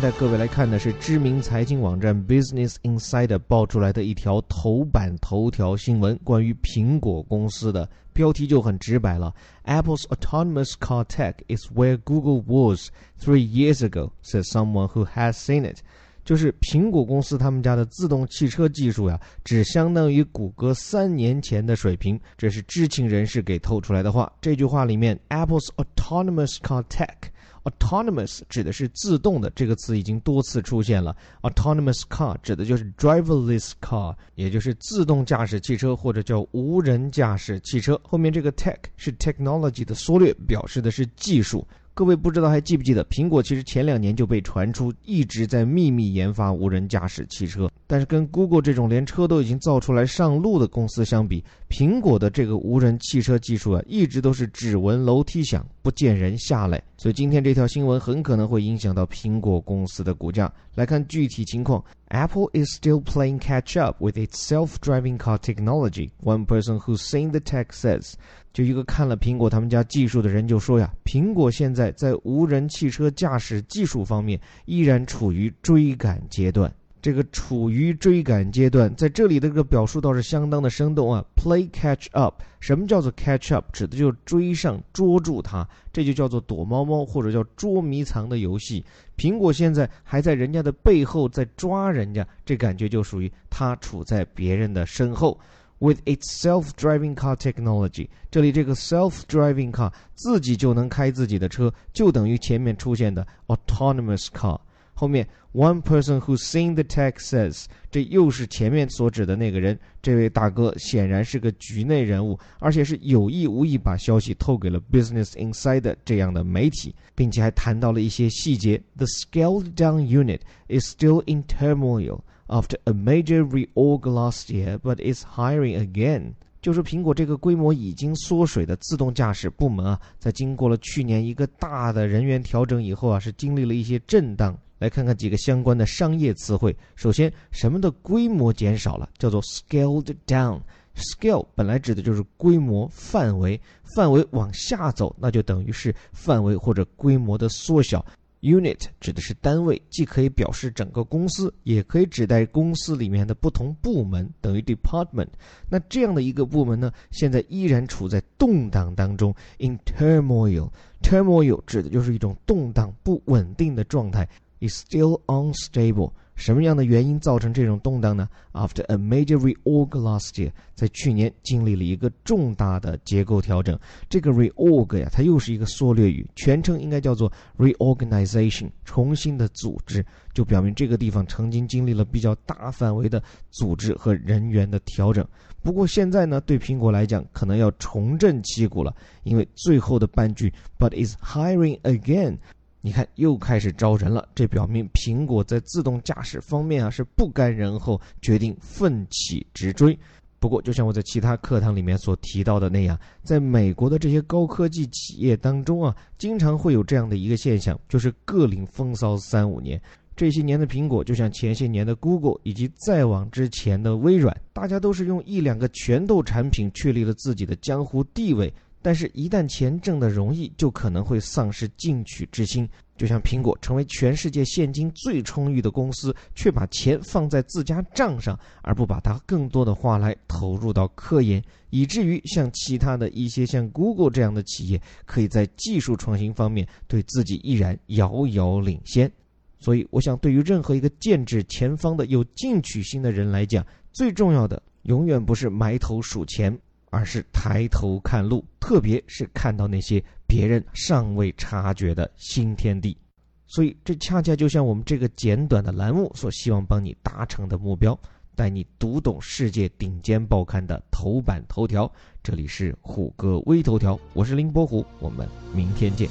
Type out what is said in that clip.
带各位来看的是知名财经网站 Business Insider 爆出来的一条头版头条新闻，关于苹果公司的标题就很直白了：Apple's autonomous car tech is where Google was three years ago, says someone who has seen it。就是苹果公司他们家的自动汽车技术呀，只相当于谷歌三年前的水平。这是知情人士给透出来的话。这句话里面，Apple's autonomous car tech。Autonomous 指的是自动的，这个词已经多次出现了。Autonomous car 指的就是 driverless car，也就是自动驾驶汽车或者叫无人驾驶汽车。后面这个 tech 是 technology 的缩略，表示的是技术。各位不知道还记不记得，苹果其实前两年就被传出一直在秘密研发无人驾驶汽车。但是跟 Google 这种连车都已经造出来上路的公司相比，苹果的这个无人汽车技术啊，一直都是指纹楼梯响，不见人下来。所以今天这条新闻很可能会影响到苹果公司的股价。来看具体情况，Apple is still playing catch up with its self-driving car technology. One person who's seen the tech says. 就一个看了苹果他们家技术的人就说呀，苹果现在在无人汽车驾驶技术方面依然处于追赶阶段。这个处于追赶阶段，在这里的这个表述倒是相当的生动啊。Play catch up，什么叫做 catch up？指的就是追上、捉住它，这就叫做躲猫猫或者叫捉迷藏的游戏。苹果现在还在人家的背后在抓人家，这感觉就属于它处在别人的身后。With its self-driving car technology，这里这个 self-driving car 自己就能开自己的车，就等于前面出现的 autonomous car。后面 one person who's seen the text says，这又是前面所指的那个人。这位大哥显然是个局内人物，而且是有意无意把消息透给了 Business Insider 这样的媒体，并且还谈到了一些细节。The scaled down unit is still in turmoil。After a major reorg last year, but is hiring again. 就说苹果这个规模已经缩水的自动驾驶部门啊，在经过了去年一个大的人员调整以后啊，是经历了一些震荡。来看看几个相关的商业词汇。首先，什么的规模减少了？叫做 scaled down。scale 本来指的就是规模、范围，范围往下走，那就等于是范围或者规模的缩小。Unit 指的是单位，既可以表示整个公司，也可以指代公司里面的不同部门，等于 department。那这样的一个部门呢，现在依然处在动荡当中，in turmoil。turmoil 指的就是一种动荡、不稳定的状态，is still unstable。什么样的原因造成这种动荡呢？After a major reorg last year，在去年经历了一个重大的结构调整。这个 reorg 呀，它又是一个缩略语，全称应该叫做 reorganization，重新的组织，就表明这个地方曾经经历了比较大范围的组织和人员的调整。不过现在呢，对苹果来讲，可能要重振旗鼓了，因为最后的半句 but is hiring again。你看，又开始招人了，这表明苹果在自动驾驶方面啊是不甘人后，决定奋起直追。不过，就像我在其他课堂里面所提到的那样，在美国的这些高科技企业当中啊，经常会有这样的一个现象，就是各领风骚三五年。这些年的苹果，就像前些年的 Google 以及再往之前的微软，大家都是用一两个拳头产品确立了自己的江湖地位。但是，一旦钱挣得容易，就可能会丧失进取之心。就像苹果成为全世界现金最充裕的公司，却把钱放在自家账上，而不把它更多的花来投入到科研，以至于像其他的一些像 Google 这样的企业，可以在技术创新方面对自己依然遥遥领先。所以，我想对于任何一个剑指前方的有进取心的人来讲，最重要的永远不是埋头数钱。而是抬头看路，特别是看到那些别人尚未察觉的新天地。所以，这恰恰就像我们这个简短的栏目所希望帮你达成的目标，带你读懂世界顶尖报刊的头版头条。这里是虎哥微头条，我是林伯虎，我们明天见。